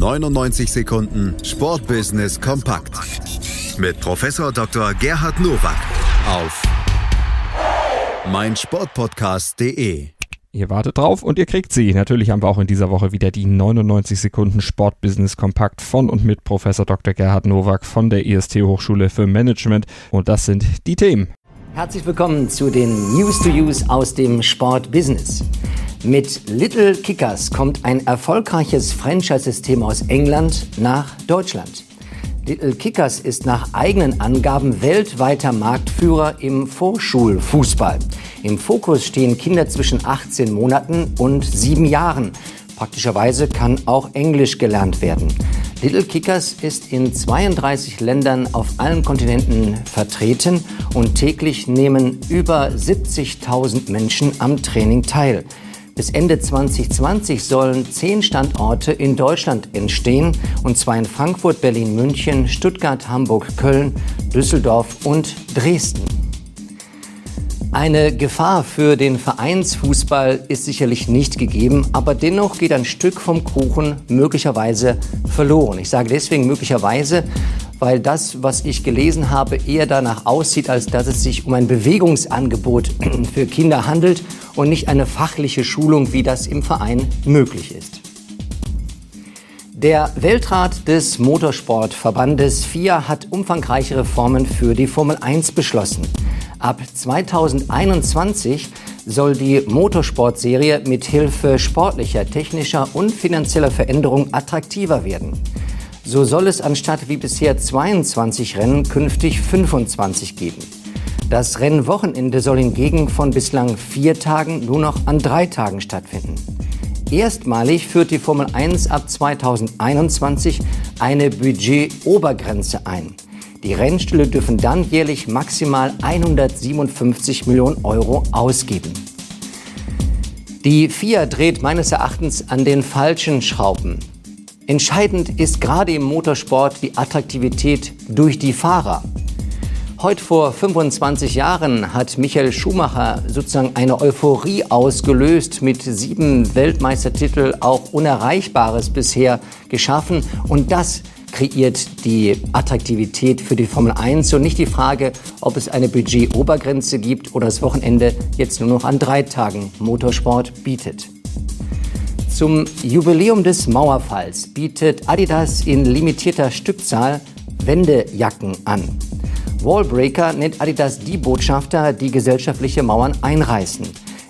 99 Sekunden Sportbusiness kompakt mit Professor Dr. Gerhard Nowak auf meinsportpodcast.de. Ihr wartet drauf und ihr kriegt sie. Natürlich haben wir auch in dieser Woche wieder die 99 Sekunden Sportbusiness Kompakt von und mit Professor Dr. Gerhard Nowak von der IST Hochschule für Management. Und das sind die Themen. Herzlich willkommen zu den News to Use aus dem Sportbusiness. Mit Little Kickers kommt ein erfolgreiches Franchise-System aus England nach Deutschland. Little Kickers ist nach eigenen Angaben weltweiter Marktführer im Vorschulfußball. Im Fokus stehen Kinder zwischen 18 Monaten und 7 Jahren. Praktischerweise kann auch Englisch gelernt werden. Little Kickers ist in 32 Ländern auf allen Kontinenten vertreten und täglich nehmen über 70.000 Menschen am Training teil. Bis Ende 2020 sollen zehn Standorte in Deutschland entstehen, und zwar in Frankfurt, Berlin, München, Stuttgart, Hamburg, Köln, Düsseldorf und Dresden. Eine Gefahr für den Vereinsfußball ist sicherlich nicht gegeben, aber dennoch geht ein Stück vom Kuchen möglicherweise verloren. Ich sage deswegen möglicherweise, weil das, was ich gelesen habe, eher danach aussieht, als dass es sich um ein Bewegungsangebot für Kinder handelt und nicht eine fachliche Schulung, wie das im Verein möglich ist. Der Weltrat des Motorsportverbandes FIA hat umfangreiche Reformen für die Formel 1 beschlossen. Ab 2021 soll die Motorsportserie mit Hilfe sportlicher, technischer und finanzieller Veränderungen attraktiver werden. So soll es anstatt wie bisher 22 Rennen künftig 25 geben. Das Rennwochenende soll hingegen von bislang vier Tagen nur noch an drei Tagen stattfinden. Erstmalig führt die Formel 1 ab 2021 eine Budgetobergrenze ein. Die Rennstühle dürfen dann jährlich maximal 157 Millionen Euro ausgeben. Die FIA dreht meines Erachtens an den falschen Schrauben. Entscheidend ist gerade im Motorsport die Attraktivität durch die Fahrer. Heute vor 25 Jahren hat Michael Schumacher sozusagen eine Euphorie ausgelöst, mit sieben Weltmeistertitel auch Unerreichbares bisher geschaffen. Und das kreiert die Attraktivität für die Formel 1 und nicht die Frage, ob es eine Budgetobergrenze gibt oder das Wochenende jetzt nur noch an drei Tagen Motorsport bietet. Zum Jubiläum des Mauerfalls bietet Adidas in limitierter Stückzahl Wendejacken an. Wallbreaker nennt Adidas die Botschafter, die gesellschaftliche Mauern einreißen.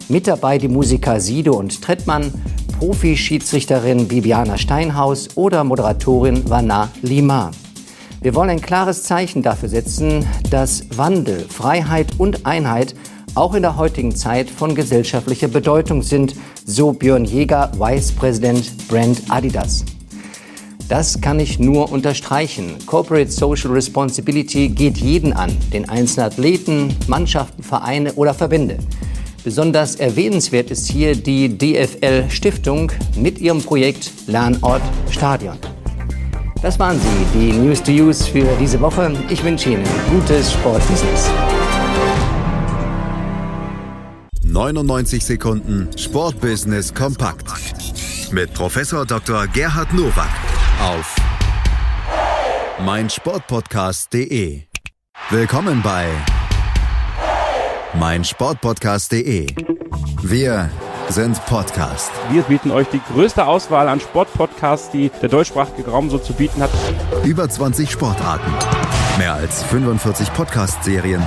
Mit dabei die Musiker Sido und Trettmann, Profi-Schiedsrichterin Bibiana Steinhaus oder Moderatorin Vanna Lima. Wir wollen ein klares Zeichen dafür setzen, dass Wandel, Freiheit und Einheit auch in der heutigen Zeit von gesellschaftlicher Bedeutung sind, so Björn Jäger, Vice President Brand Adidas. Das kann ich nur unterstreichen. Corporate Social Responsibility geht jeden an, den einzelnen Athleten, Mannschaften, Vereine oder Verbände. Besonders erwähnenswert ist hier die DFL Stiftung mit ihrem Projekt Lernort Stadion. Das waren sie, die News to Use für diese Woche. Ich wünsche Ihnen gutes Sportbusiness. 99 Sekunden Sportbusiness kompakt mit Professor Dr. Gerhard Nowak auf meinsportpodcast.de. Willkommen bei meinsportpodcast.de. Wir sind Podcast. Wir bieten euch die größte Auswahl an Sportpodcasts, die der deutschsprachige Raum so zu bieten hat. Über 20 Sportarten, mehr als 45 Podcast-Serien